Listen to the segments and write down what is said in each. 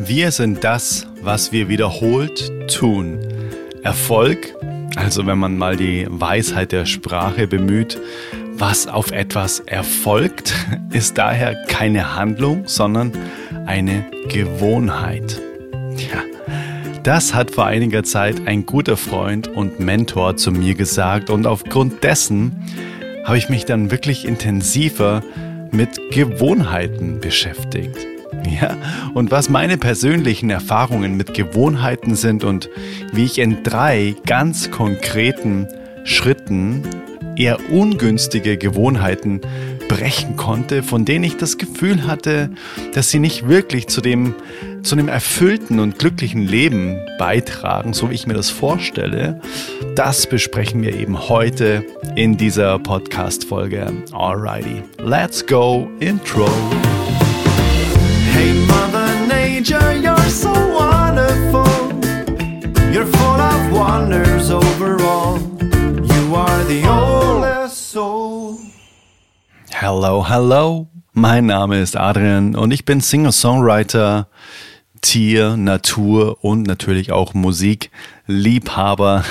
Wir sind das, was wir wiederholt tun. Erfolg, also wenn man mal die Weisheit der Sprache bemüht, was auf etwas erfolgt, ist daher keine Handlung, sondern eine Gewohnheit. Ja, das hat vor einiger Zeit ein guter Freund und Mentor zu mir gesagt und aufgrund dessen habe ich mich dann wirklich intensiver mit Gewohnheiten beschäftigt. Ja, und was meine persönlichen Erfahrungen mit Gewohnheiten sind und wie ich in drei ganz konkreten Schritten eher ungünstige Gewohnheiten brechen konnte, von denen ich das Gefühl hatte, dass sie nicht wirklich zu dem, zu einem erfüllten und glücklichen Leben beitragen, so wie ich mir das vorstelle. Das besprechen wir eben heute in dieser Podcast-Folge. Alrighty, let's go Intro. Hey Mother Nature, you're so wonderful. You're full of wonders overall. You are the oldest soul. Hello, hello. Mein Name ist Adrian und ich bin Singer-Songwriter, Tier, Natur und natürlich auch Musikliebhaber.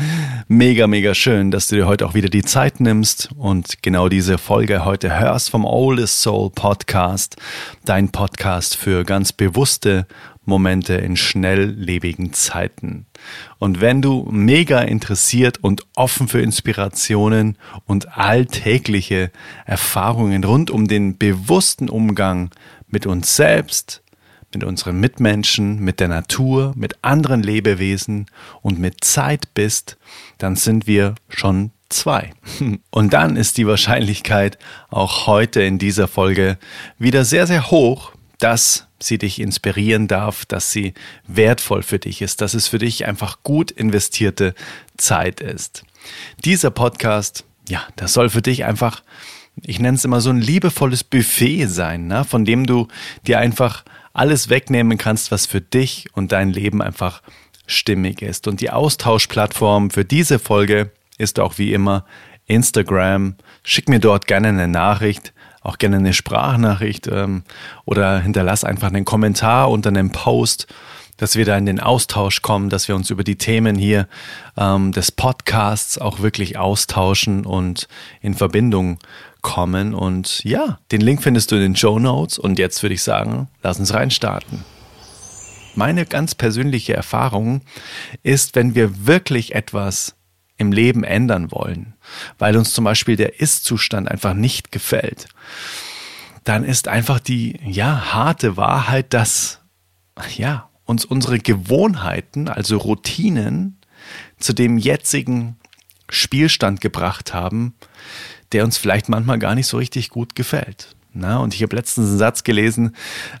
mega, mega schön, dass du dir heute auch wieder die Zeit nimmst und genau diese Folge heute hörst vom Oldest Soul Podcast, dein Podcast für ganz bewusste Momente in schnelllebigen Zeiten. Und wenn du mega interessiert und offen für Inspirationen und alltägliche Erfahrungen rund um den bewussten Umgang mit uns selbst, mit unseren Mitmenschen, mit der Natur, mit anderen Lebewesen und mit Zeit bist, dann sind wir schon zwei. Und dann ist die Wahrscheinlichkeit auch heute in dieser Folge wieder sehr, sehr hoch, dass sie dich inspirieren darf, dass sie wertvoll für dich ist, dass es für dich einfach gut investierte Zeit ist. Dieser Podcast, ja, das soll für dich einfach, ich nenne es immer so ein liebevolles Buffet sein, ne, von dem du dir einfach alles wegnehmen kannst, was für dich und dein Leben einfach stimmig ist. Und die Austauschplattform für diese Folge ist auch wie immer Instagram. Schick mir dort gerne eine Nachricht auch gerne eine Sprachnachricht ähm, oder hinterlass einfach einen Kommentar unter einem Post, dass wir da in den Austausch kommen, dass wir uns über die Themen hier ähm, des Podcasts auch wirklich austauschen und in Verbindung kommen. Und ja, den Link findest du in den Show Notes. Und jetzt würde ich sagen, lass uns reinstarten. Meine ganz persönliche Erfahrung ist, wenn wir wirklich etwas im Leben ändern wollen, weil uns zum Beispiel der Ist-Zustand einfach nicht gefällt, dann ist einfach die, ja, harte Wahrheit, dass, ja, uns unsere Gewohnheiten, also Routinen, zu dem jetzigen Spielstand gebracht haben, der uns vielleicht manchmal gar nicht so richtig gut gefällt. Na, und ich habe letztens einen Satz gelesen,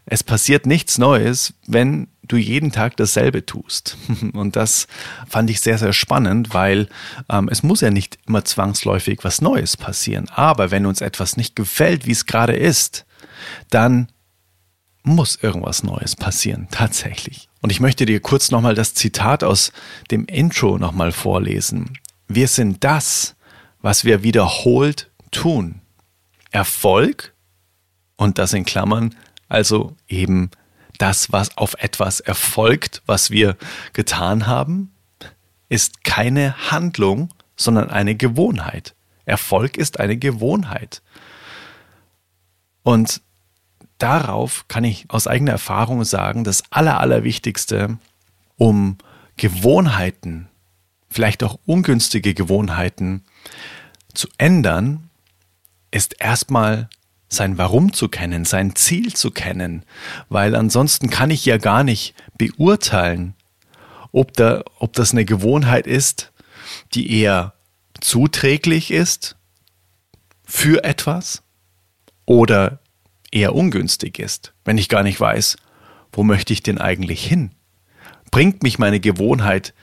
es passiert nichts Neues, wenn du jeden Tag dasselbe tust. Und das fand ich sehr, sehr spannend, weil ähm, es muss ja nicht immer zwangsläufig was Neues passieren. Aber wenn uns etwas nicht gefällt, wie es gerade ist, dann muss irgendwas Neues passieren, tatsächlich. Und ich möchte dir kurz nochmal das Zitat aus dem Intro nochmal vorlesen. Wir sind das, was wir wiederholt tun. Erfolg und das in Klammern, also eben das, was auf etwas erfolgt, was wir getan haben, ist keine Handlung, sondern eine Gewohnheit. Erfolg ist eine Gewohnheit. Und darauf kann ich aus eigener Erfahrung sagen, das Aller, Allerwichtigste, um Gewohnheiten, vielleicht auch ungünstige Gewohnheiten zu ändern, ist erstmal sein Warum zu kennen, sein Ziel zu kennen, weil ansonsten kann ich ja gar nicht beurteilen, ob, da, ob das eine Gewohnheit ist, die eher zuträglich ist für etwas oder eher ungünstig ist, wenn ich gar nicht weiß, wo möchte ich denn eigentlich hin? Bringt mich meine Gewohnheit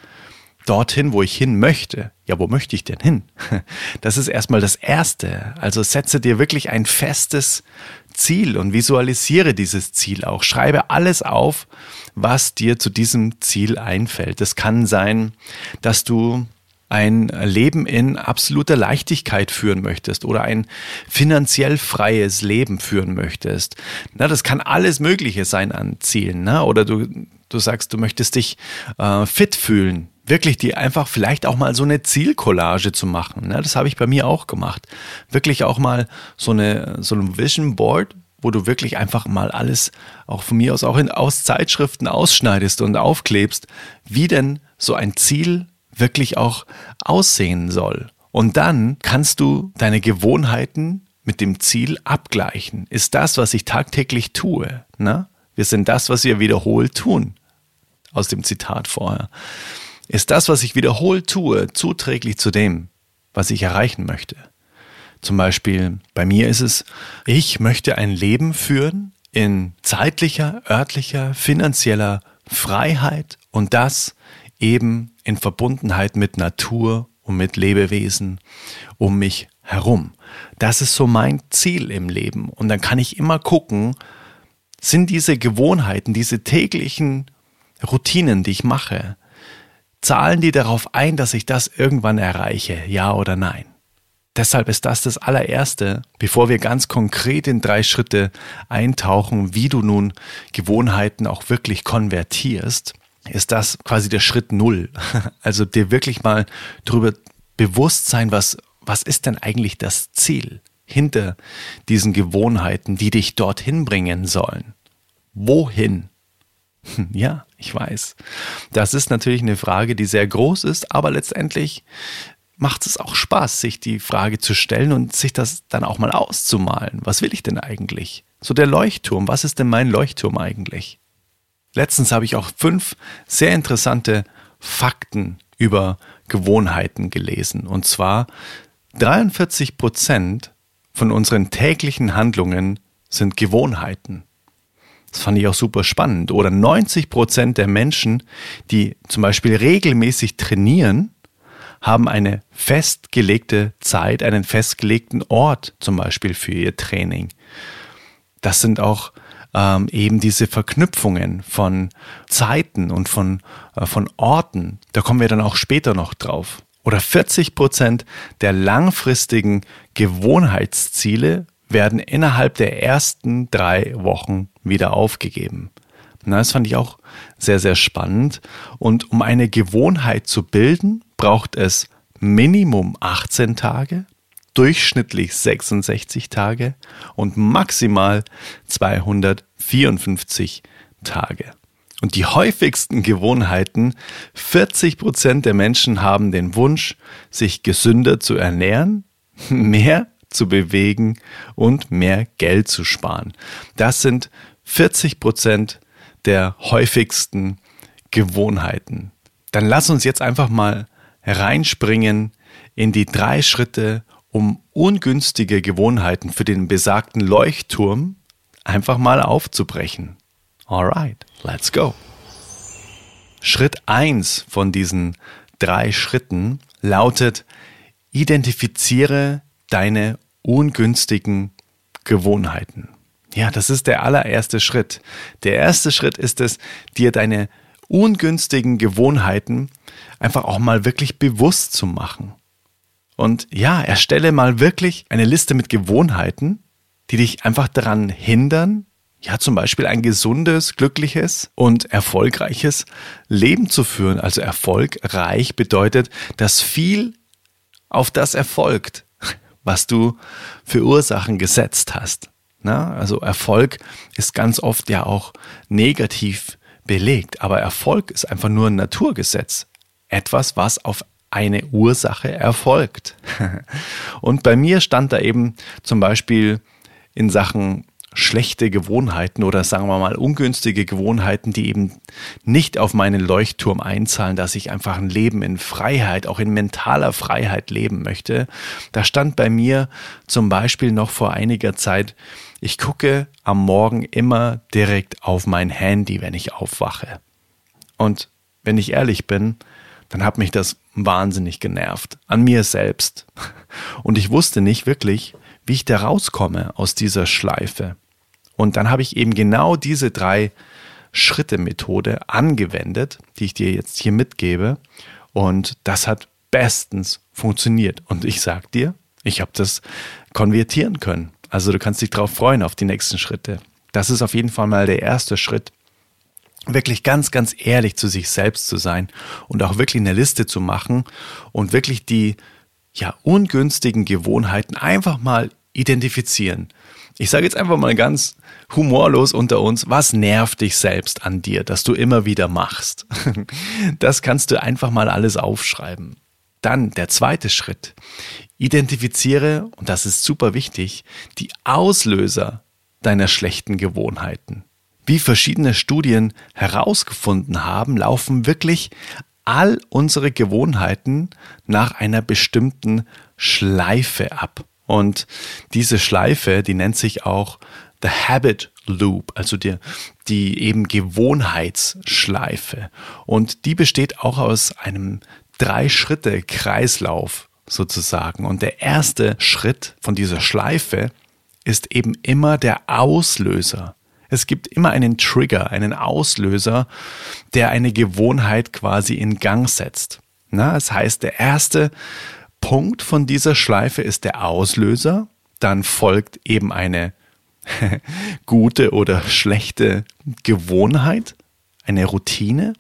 dorthin, wo ich hin möchte. Ja, wo möchte ich denn hin? Das ist erstmal das Erste. Also setze dir wirklich ein festes Ziel und visualisiere dieses Ziel auch. Schreibe alles auf, was dir zu diesem Ziel einfällt. Es kann sein, dass du ein Leben in absoluter Leichtigkeit führen möchtest oder ein finanziell freies Leben führen möchtest. Na, das kann alles Mögliche sein an Zielen. Ne? Oder du, du sagst, du möchtest dich äh, fit fühlen. Wirklich die einfach vielleicht auch mal so eine Zielcollage zu machen. Ne? Das habe ich bei mir auch gemacht. Wirklich auch mal so eine so ein Vision Board, wo du wirklich einfach mal alles, auch von mir aus, auch in, aus Zeitschriften ausschneidest und aufklebst, wie denn so ein Ziel wirklich auch aussehen soll. Und dann kannst du deine Gewohnheiten mit dem Ziel abgleichen. Ist das, was ich tagtäglich tue? Ne? Wir sind das, was wir wiederholt tun. Aus dem Zitat vorher. Ist das, was ich wiederholt tue, zuträglich zu dem, was ich erreichen möchte? Zum Beispiel bei mir ist es, ich möchte ein Leben führen in zeitlicher, örtlicher, finanzieller Freiheit und das eben in Verbundenheit mit Natur und mit Lebewesen um mich herum. Das ist so mein Ziel im Leben. Und dann kann ich immer gucken, sind diese Gewohnheiten, diese täglichen Routinen, die ich mache, zahlen die darauf ein, dass ich das irgendwann erreiche, ja oder nein? Deshalb ist das das allererste, bevor wir ganz konkret in drei Schritte eintauchen, wie du nun Gewohnheiten auch wirklich konvertierst, ist das quasi der Schritt Null. Also dir wirklich mal darüber bewusst sein, was, was ist denn eigentlich das Ziel hinter diesen Gewohnheiten, die dich dorthin bringen sollen? Wohin? Ja, ich weiß. Das ist natürlich eine Frage, die sehr groß ist, aber letztendlich macht es auch Spaß, sich die Frage zu stellen und sich das dann auch mal auszumalen. Was will ich denn eigentlich? So der Leuchtturm, was ist denn mein Leuchtturm eigentlich? Letztens habe ich auch fünf sehr interessante Fakten über Gewohnheiten gelesen. Und zwar 43 Prozent von unseren täglichen Handlungen sind Gewohnheiten. Das fand ich auch super spannend. Oder 90 Prozent der Menschen, die zum Beispiel regelmäßig trainieren, haben eine festgelegte Zeit, einen festgelegten Ort zum Beispiel für ihr Training. Das sind auch ähm, eben diese Verknüpfungen von Zeiten und von, äh, von Orten. Da kommen wir dann auch später noch drauf. Oder 40 Prozent der langfristigen Gewohnheitsziele werden innerhalb der ersten drei Wochen wieder aufgegeben. Na, das fand ich auch sehr, sehr spannend. Und um eine Gewohnheit zu bilden, braucht es Minimum 18 Tage, durchschnittlich 66 Tage und maximal 254 Tage. Und die häufigsten Gewohnheiten, 40 Prozent der Menschen haben den Wunsch, sich gesünder zu ernähren, mehr zu bewegen und mehr Geld zu sparen. Das sind 40 Prozent der häufigsten Gewohnheiten. Dann lass uns jetzt einfach mal hereinspringen in die drei Schritte, um ungünstige Gewohnheiten für den besagten Leuchtturm einfach mal aufzubrechen. Alright, let's go. Schritt eins von diesen drei Schritten lautet, identifiziere deine ungünstigen Gewohnheiten. Ja, das ist der allererste Schritt. Der erste Schritt ist es, dir deine ungünstigen Gewohnheiten einfach auch mal wirklich bewusst zu machen. Und ja, erstelle mal wirklich eine Liste mit Gewohnheiten, die dich einfach daran hindern, ja, zum Beispiel ein gesundes, glückliches und erfolgreiches Leben zu führen. Also erfolgreich bedeutet, dass viel auf das erfolgt, was du für Ursachen gesetzt hast. Na, also Erfolg ist ganz oft ja auch negativ belegt, aber Erfolg ist einfach nur ein Naturgesetz. Etwas, was auf eine Ursache erfolgt. Und bei mir stand da eben zum Beispiel in Sachen schlechte Gewohnheiten oder sagen wir mal ungünstige Gewohnheiten, die eben nicht auf meinen Leuchtturm einzahlen, dass ich einfach ein Leben in Freiheit, auch in mentaler Freiheit leben möchte. Da stand bei mir zum Beispiel noch vor einiger Zeit, ich gucke am Morgen immer direkt auf mein Handy, wenn ich aufwache. Und wenn ich ehrlich bin, dann hat mich das wahnsinnig genervt. An mir selbst. Und ich wusste nicht wirklich, wie ich da rauskomme aus dieser Schleife. Und dann habe ich eben genau diese drei Schritte Methode angewendet, die ich dir jetzt hier mitgebe. Und das hat bestens funktioniert. Und ich sag dir, ich habe das konvertieren können. Also du kannst dich darauf freuen auf die nächsten Schritte. Das ist auf jeden Fall mal der erste Schritt, wirklich ganz, ganz ehrlich zu sich selbst zu sein und auch wirklich eine Liste zu machen und wirklich die ja ungünstigen Gewohnheiten einfach mal identifizieren. Ich sage jetzt einfach mal ganz humorlos unter uns, was nervt dich selbst an dir, dass du immer wieder machst? Das kannst du einfach mal alles aufschreiben. Dann der zweite Schritt. Identifiziere, und das ist super wichtig, die Auslöser deiner schlechten Gewohnheiten. Wie verschiedene Studien herausgefunden haben, laufen wirklich all unsere Gewohnheiten nach einer bestimmten Schleife ab. Und diese Schleife, die nennt sich auch The Habit Loop, also die, die eben Gewohnheitsschleife. Und die besteht auch aus einem Drei-Schritte-Kreislauf sozusagen. Und der erste Schritt von dieser Schleife ist eben immer der Auslöser. Es gibt immer einen Trigger, einen Auslöser, der eine Gewohnheit quasi in Gang setzt. Na, das heißt, der erste Punkt von dieser Schleife ist der Auslöser, dann folgt eben eine gute oder schlechte Gewohnheit, eine Routine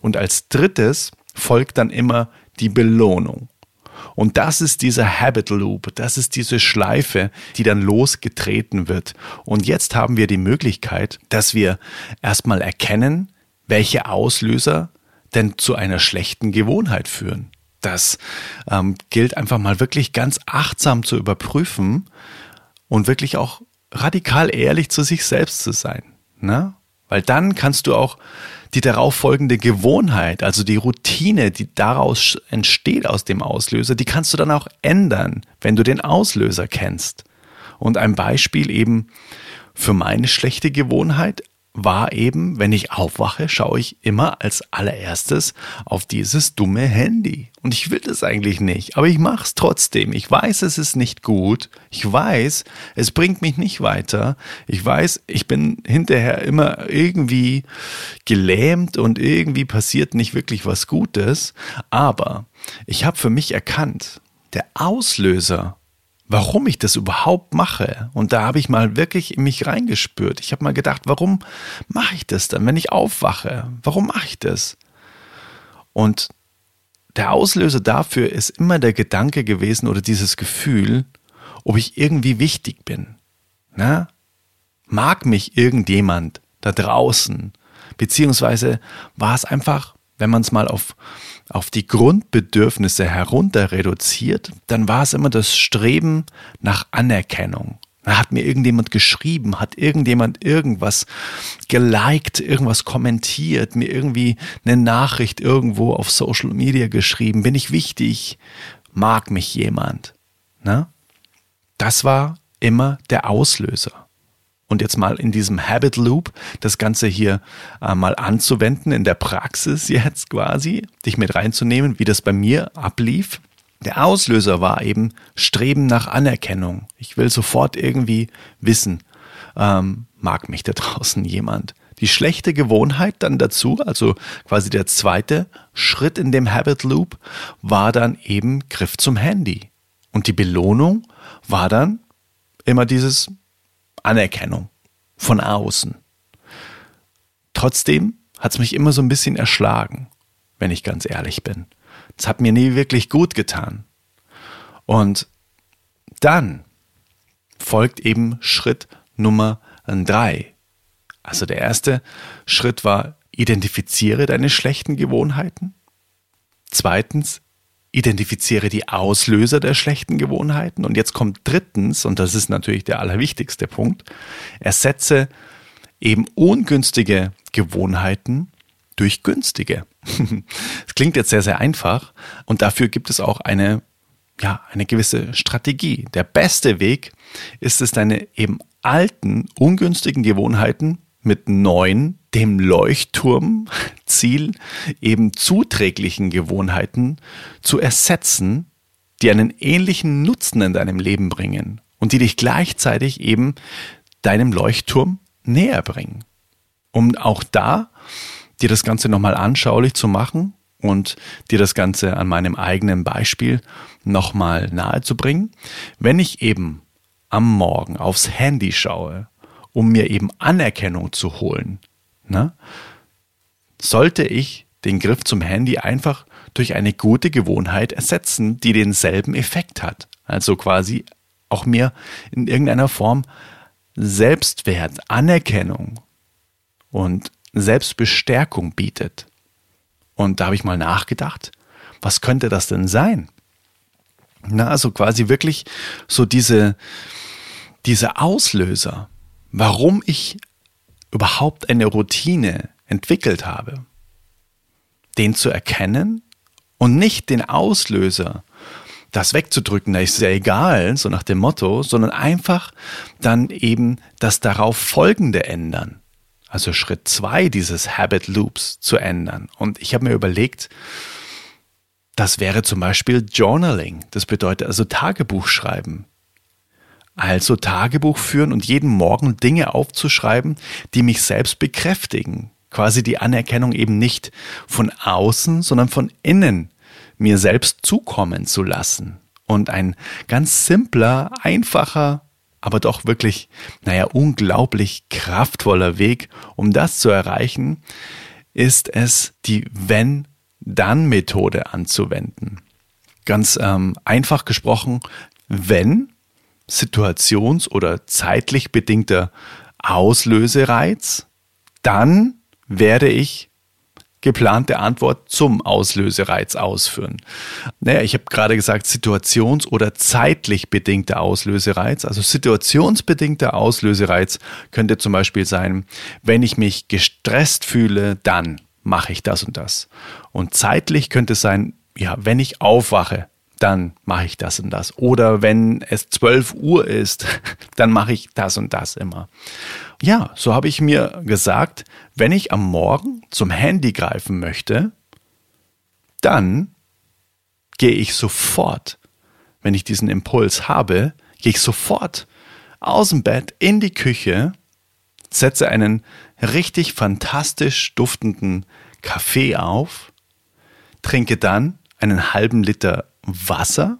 und als drittes folgt dann immer die Belohnung. Und das ist dieser Habit Loop, das ist diese Schleife, die dann losgetreten wird. Und jetzt haben wir die Möglichkeit, dass wir erstmal erkennen, welche Auslöser denn zu einer schlechten Gewohnheit führen. Das ähm, gilt einfach mal wirklich ganz achtsam zu überprüfen und wirklich auch radikal ehrlich zu sich selbst zu sein. Ne? Weil dann kannst du auch die darauf folgende Gewohnheit, also die Routine, die daraus entsteht aus dem Auslöser, die kannst du dann auch ändern, wenn du den Auslöser kennst. Und ein Beispiel eben für meine schlechte Gewohnheit war eben, wenn ich aufwache, schaue ich immer als allererstes auf dieses dumme Handy. Und ich will das eigentlich nicht, aber ich mache es trotzdem. Ich weiß, es ist nicht gut. Ich weiß, es bringt mich nicht weiter. Ich weiß, ich bin hinterher immer irgendwie gelähmt und irgendwie passiert nicht wirklich was Gutes. Aber ich habe für mich erkannt, der Auslöser warum ich das überhaupt mache. Und da habe ich mal wirklich in mich reingespürt. Ich habe mal gedacht, warum mache ich das dann, wenn ich aufwache? Warum mache ich das? Und der Auslöser dafür ist immer der Gedanke gewesen oder dieses Gefühl, ob ich irgendwie wichtig bin. Na? Mag mich irgendjemand da draußen? Beziehungsweise war es einfach, wenn man es mal auf auf die Grundbedürfnisse herunter reduziert, dann war es immer das Streben nach Anerkennung. Hat mir irgendjemand geschrieben, hat irgendjemand irgendwas geliked, irgendwas kommentiert, mir irgendwie eine Nachricht irgendwo auf Social Media geschrieben. Bin ich wichtig? Mag mich jemand? Na? Das war immer der Auslöser und jetzt mal in diesem Habit Loop das Ganze hier äh, mal anzuwenden, in der Praxis jetzt quasi, dich mit reinzunehmen, wie das bei mir ablief. Der Auslöser war eben Streben nach Anerkennung. Ich will sofort irgendwie wissen, ähm, mag mich da draußen jemand. Die schlechte Gewohnheit dann dazu, also quasi der zweite Schritt in dem Habit Loop, war dann eben Griff zum Handy. Und die Belohnung war dann immer dieses Anerkennung von außen. Trotzdem hat es mich immer so ein bisschen erschlagen, wenn ich ganz ehrlich bin. Es hat mir nie wirklich gut getan. Und dann folgt eben Schritt Nummer drei. Also der erste Schritt war, identifiziere deine schlechten Gewohnheiten. Zweitens, identifiziere die Auslöser der schlechten Gewohnheiten. Und jetzt kommt drittens, und das ist natürlich der allerwichtigste Punkt, ersetze eben ungünstige Gewohnheiten durch günstige. Das klingt jetzt sehr, sehr einfach und dafür gibt es auch eine, ja, eine gewisse Strategie. Der beste Weg ist es, deine eben alten, ungünstigen Gewohnheiten mit neuen, dem Leuchtturmziel eben zuträglichen Gewohnheiten zu ersetzen, die einen ähnlichen Nutzen in deinem Leben bringen und die dich gleichzeitig eben deinem Leuchtturm näher bringen. Um auch da dir das Ganze nochmal anschaulich zu machen und dir das Ganze an meinem eigenen Beispiel nochmal nahezubringen. Wenn ich eben am Morgen aufs Handy schaue, um mir eben Anerkennung zu holen, ne, sollte ich den Griff zum Handy einfach durch eine gute Gewohnheit ersetzen, die denselben Effekt hat. Also quasi auch mir in irgendeiner Form Selbstwert, Anerkennung und Selbstbestärkung bietet. Und da habe ich mal nachgedacht, was könnte das denn sein? Na, also quasi wirklich so diese, diese Auslöser, warum ich überhaupt eine Routine entwickelt habe, den zu erkennen und nicht den Auslöser, das wegzudrücken, da ist ja egal, so nach dem Motto, sondern einfach dann eben das darauf folgende ändern. Also Schritt zwei dieses Habit Loops zu ändern. Und ich habe mir überlegt, das wäre zum Beispiel Journaling. Das bedeutet also Tagebuch schreiben. Also Tagebuch führen und jeden Morgen Dinge aufzuschreiben, die mich selbst bekräftigen. Quasi die Anerkennung eben nicht von außen, sondern von innen mir selbst zukommen zu lassen. Und ein ganz simpler, einfacher, aber doch wirklich, naja, unglaublich kraftvoller Weg, um das zu erreichen, ist es, die Wenn-Dann-Methode anzuwenden. Ganz ähm, einfach gesprochen, wenn situations- oder zeitlich bedingter Auslösereiz, dann werde ich geplante Antwort zum Auslösereiz ausführen. Naja, ich habe gerade gesagt, situations- oder zeitlich bedingter Auslösereiz. Also situationsbedingter Auslösereiz könnte zum Beispiel sein, wenn ich mich gestresst fühle, dann mache ich das und das. Und zeitlich könnte es sein, ja, wenn ich aufwache, dann mache ich das und das. Oder wenn es 12 Uhr ist, dann mache ich das und das immer. Ja, so habe ich mir gesagt, wenn ich am Morgen zum Handy greifen möchte, dann gehe ich sofort, wenn ich diesen Impuls habe, gehe ich sofort aus dem Bett in die Küche, setze einen richtig fantastisch duftenden Kaffee auf, trinke dann einen halben Liter Wasser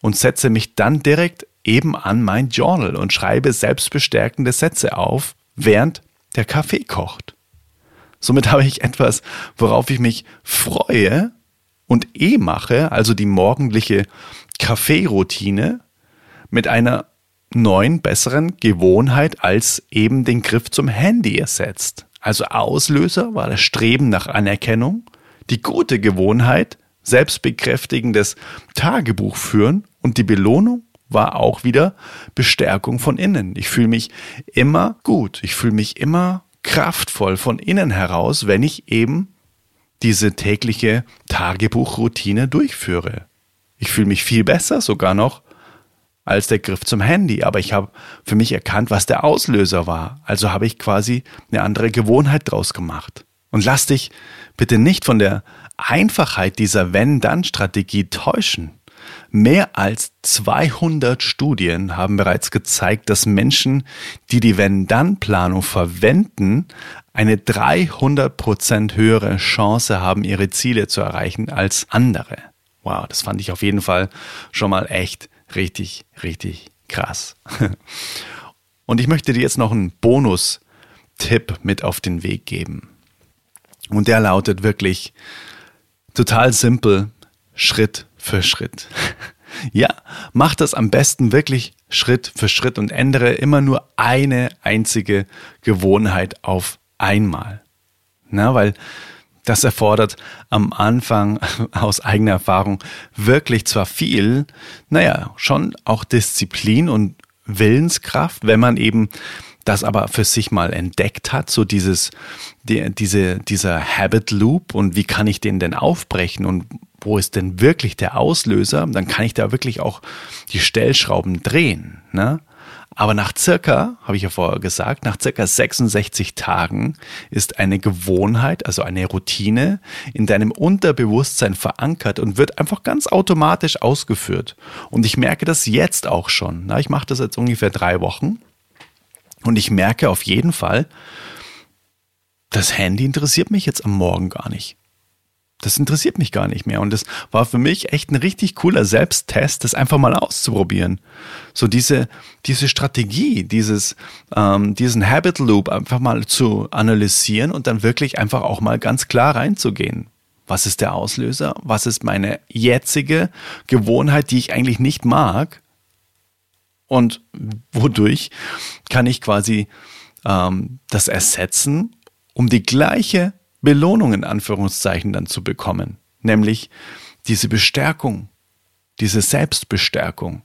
und setze mich dann direkt eben an mein Journal und schreibe selbstbestärkende Sätze auf, während der Kaffee kocht. Somit habe ich etwas, worauf ich mich freue und eh mache, also die morgendliche Kaffeeroutine mit einer neuen, besseren Gewohnheit als eben den Griff zum Handy ersetzt. Also Auslöser war das Streben nach Anerkennung, die gute Gewohnheit, selbstbekräftigendes Tagebuch führen und die Belohnung war auch wieder Bestärkung von innen. Ich fühle mich immer gut, ich fühle mich immer kraftvoll von innen heraus, wenn ich eben diese tägliche Tagebuchroutine durchführe. Ich fühle mich viel besser sogar noch als der Griff zum Handy, aber ich habe für mich erkannt, was der Auslöser war. Also habe ich quasi eine andere Gewohnheit draus gemacht. Und lass dich bitte nicht von der Einfachheit dieser Wenn-Dann-Strategie täuschen. Mehr als 200 Studien haben bereits gezeigt, dass Menschen, die die Wenn-Dann-Planung verwenden, eine 300% höhere Chance haben, ihre Ziele zu erreichen als andere. Wow, das fand ich auf jeden Fall schon mal echt richtig, richtig krass. Und ich möchte dir jetzt noch einen Bonus-Tipp mit auf den Weg geben. Und der lautet wirklich total simpel, Schritt für Schritt. Ja, mach das am besten wirklich Schritt für Schritt und ändere immer nur eine einzige Gewohnheit auf einmal. Na, weil das erfordert am Anfang aus eigener Erfahrung wirklich zwar viel, naja, schon auch Disziplin und Willenskraft, wenn man eben das aber für sich mal entdeckt hat, so dieses, die, diese, dieser Habit Loop und wie kann ich den denn aufbrechen und wo ist denn wirklich der Auslöser, dann kann ich da wirklich auch die Stellschrauben drehen. Ne? Aber nach circa, habe ich ja vorher gesagt, nach circa 66 Tagen ist eine Gewohnheit, also eine Routine in deinem Unterbewusstsein verankert und wird einfach ganz automatisch ausgeführt. Und ich merke das jetzt auch schon. Ich mache das jetzt ungefähr drei Wochen und ich merke auf jeden Fall, das Handy interessiert mich jetzt am Morgen gar nicht. Das interessiert mich gar nicht mehr. Und das war für mich echt ein richtig cooler Selbsttest, das einfach mal auszuprobieren. So diese, diese Strategie, dieses, ähm, diesen Habit Loop einfach mal zu analysieren und dann wirklich einfach auch mal ganz klar reinzugehen. Was ist der Auslöser? Was ist meine jetzige Gewohnheit, die ich eigentlich nicht mag? Und wodurch kann ich quasi ähm, das ersetzen, um die gleiche Belohnung in Anführungszeichen dann zu bekommen, nämlich diese Bestärkung, diese Selbstbestärkung.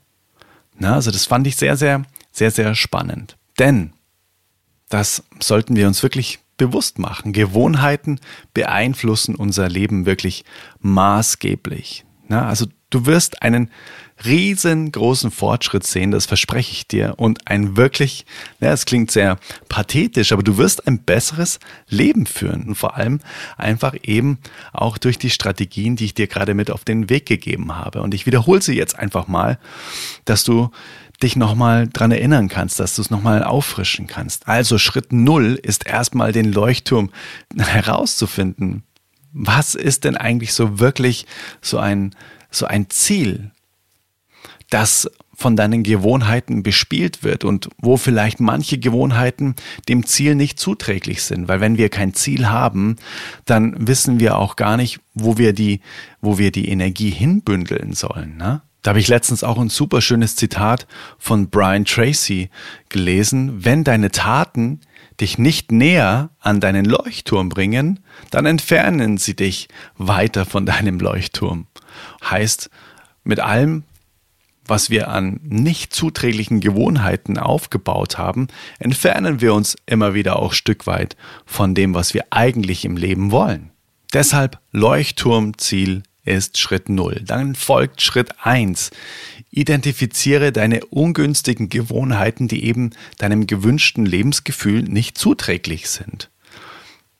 Na, also das fand ich sehr, sehr, sehr, sehr spannend. Denn das sollten wir uns wirklich bewusst machen. Gewohnheiten beeinflussen unser Leben wirklich maßgeblich. Na, also du wirst einen riesengroßen Fortschritt sehen, das verspreche ich dir. Und ein wirklich, ja, es klingt sehr pathetisch, aber du wirst ein besseres Leben führen. Und vor allem einfach eben auch durch die Strategien, die ich dir gerade mit auf den Weg gegeben habe. Und ich wiederhole sie jetzt einfach mal, dass du dich nochmal dran erinnern kannst, dass du es nochmal auffrischen kannst. Also Schritt Null ist erstmal den Leuchtturm herauszufinden. Was ist denn eigentlich so wirklich so ein, so ein Ziel? Das von deinen Gewohnheiten bespielt wird und wo vielleicht manche Gewohnheiten dem Ziel nicht zuträglich sind. Weil wenn wir kein Ziel haben, dann wissen wir auch gar nicht, wo wir die, wo wir die Energie hinbündeln sollen. Ne? Da habe ich letztens auch ein super schönes Zitat von Brian Tracy gelesen. Wenn deine Taten dich nicht näher an deinen Leuchtturm bringen, dann entfernen sie dich weiter von deinem Leuchtturm. Heißt, mit allem, was wir an nicht zuträglichen Gewohnheiten aufgebaut haben, entfernen wir uns immer wieder auch Stück weit von dem, was wir eigentlich im Leben wollen. Deshalb Leuchtturmziel ist Schritt 0. Dann folgt Schritt 1. Identifiziere deine ungünstigen Gewohnheiten, die eben deinem gewünschten Lebensgefühl nicht zuträglich sind.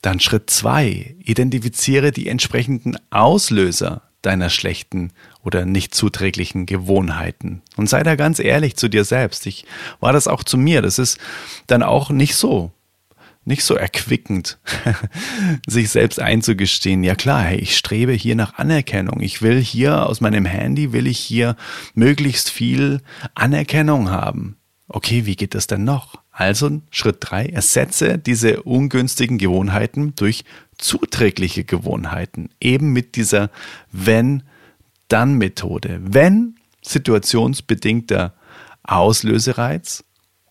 Dann Schritt 2. Identifiziere die entsprechenden Auslöser deiner schlechten oder nicht zuträglichen Gewohnheiten. Und sei da ganz ehrlich zu dir selbst. Ich war das auch zu mir. Das ist dann auch nicht so, nicht so erquickend, sich selbst einzugestehen. Ja klar, hey, ich strebe hier nach Anerkennung. Ich will hier aus meinem Handy, will ich hier möglichst viel Anerkennung haben. Okay, wie geht das denn noch? Also Schritt drei: ersetze diese ungünstigen Gewohnheiten durch zuträgliche Gewohnheiten. Eben mit dieser Wenn-Dann-Methode. Wenn situationsbedingter Auslösereiz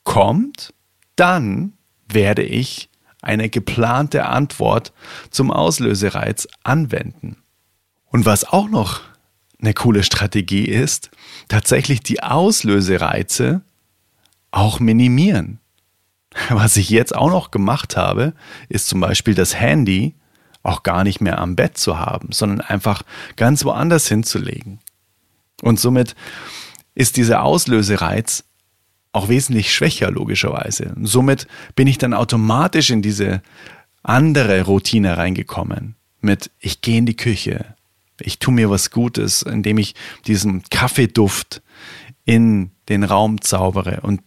kommt, dann werde ich eine geplante Antwort zum Auslösereiz anwenden. Und was auch noch eine coole Strategie ist, tatsächlich die Auslösereize auch minimieren. Was ich jetzt auch noch gemacht habe, ist zum Beispiel das Handy auch gar nicht mehr am Bett zu haben, sondern einfach ganz woanders hinzulegen. Und somit ist dieser Auslösereiz auch wesentlich schwächer, logischerweise. Und somit bin ich dann automatisch in diese andere Routine reingekommen. Mit ich gehe in die Küche, ich tue mir was Gutes, indem ich diesen Kaffeeduft in den Raum zaubere und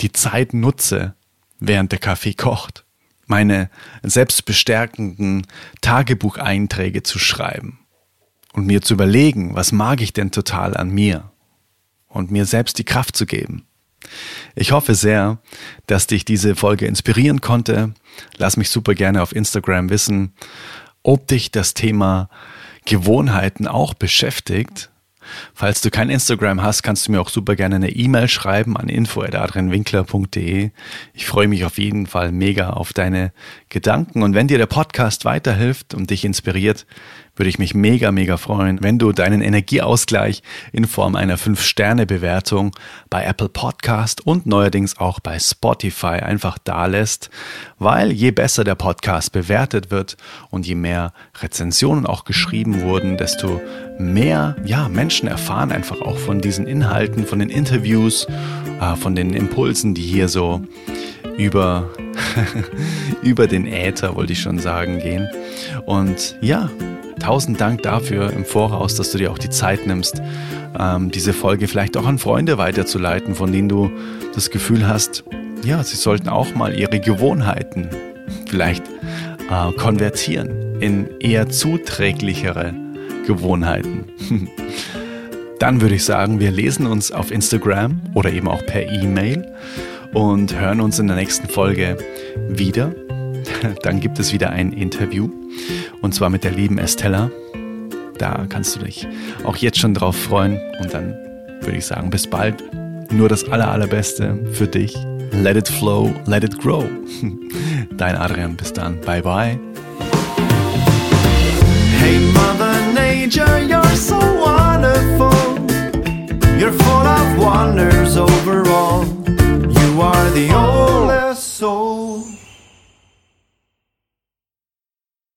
die Zeit nutze, während der Kaffee kocht. Meine selbstbestärkenden Tagebucheinträge zu schreiben und mir zu überlegen, was mag ich denn total an mir und mir selbst die Kraft zu geben. Ich hoffe sehr, dass dich diese Folge inspirieren konnte. Lass mich super gerne auf Instagram wissen, ob dich das Thema Gewohnheiten auch beschäftigt Falls du kein Instagram hast, kannst du mir auch super gerne eine E-Mail schreiben an info.adrianwinkler.de. Ich freue mich auf jeden Fall mega auf deine Gedanken. Und wenn dir der Podcast weiterhilft und dich inspiriert, würde ich mich mega, mega freuen, wenn du deinen Energieausgleich in Form einer 5-Sterne-Bewertung bei Apple Podcast und neuerdings auch bei Spotify einfach da lässt, weil je besser der Podcast bewertet wird und je mehr Rezensionen auch geschrieben wurden, desto mehr ja, Menschen erfahren einfach auch von diesen Inhalten, von den Interviews, äh, von den Impulsen, die hier so über, über den Äther, wollte ich schon sagen, gehen. Und ja, tausend Dank dafür im Voraus, dass du dir auch die Zeit nimmst, ähm, diese Folge vielleicht auch an Freunde weiterzuleiten, von denen du das Gefühl hast, ja, sie sollten auch mal ihre Gewohnheiten vielleicht äh, konvertieren in eher zuträglichere Gewohnheiten. Dann würde ich sagen, wir lesen uns auf Instagram oder eben auch per E-Mail und hören uns in der nächsten Folge wieder. Dann gibt es wieder ein Interview und zwar mit der lieben Estella. Da kannst du dich auch jetzt schon drauf freuen und dann würde ich sagen, bis bald. Nur das aller, allerbeste für dich. Let it flow, let it grow. Dein Adrian, bis dann. Bye bye. Hey Mother Nature, you're so wonderful. You're full of wonders overall. You are the oldest soul.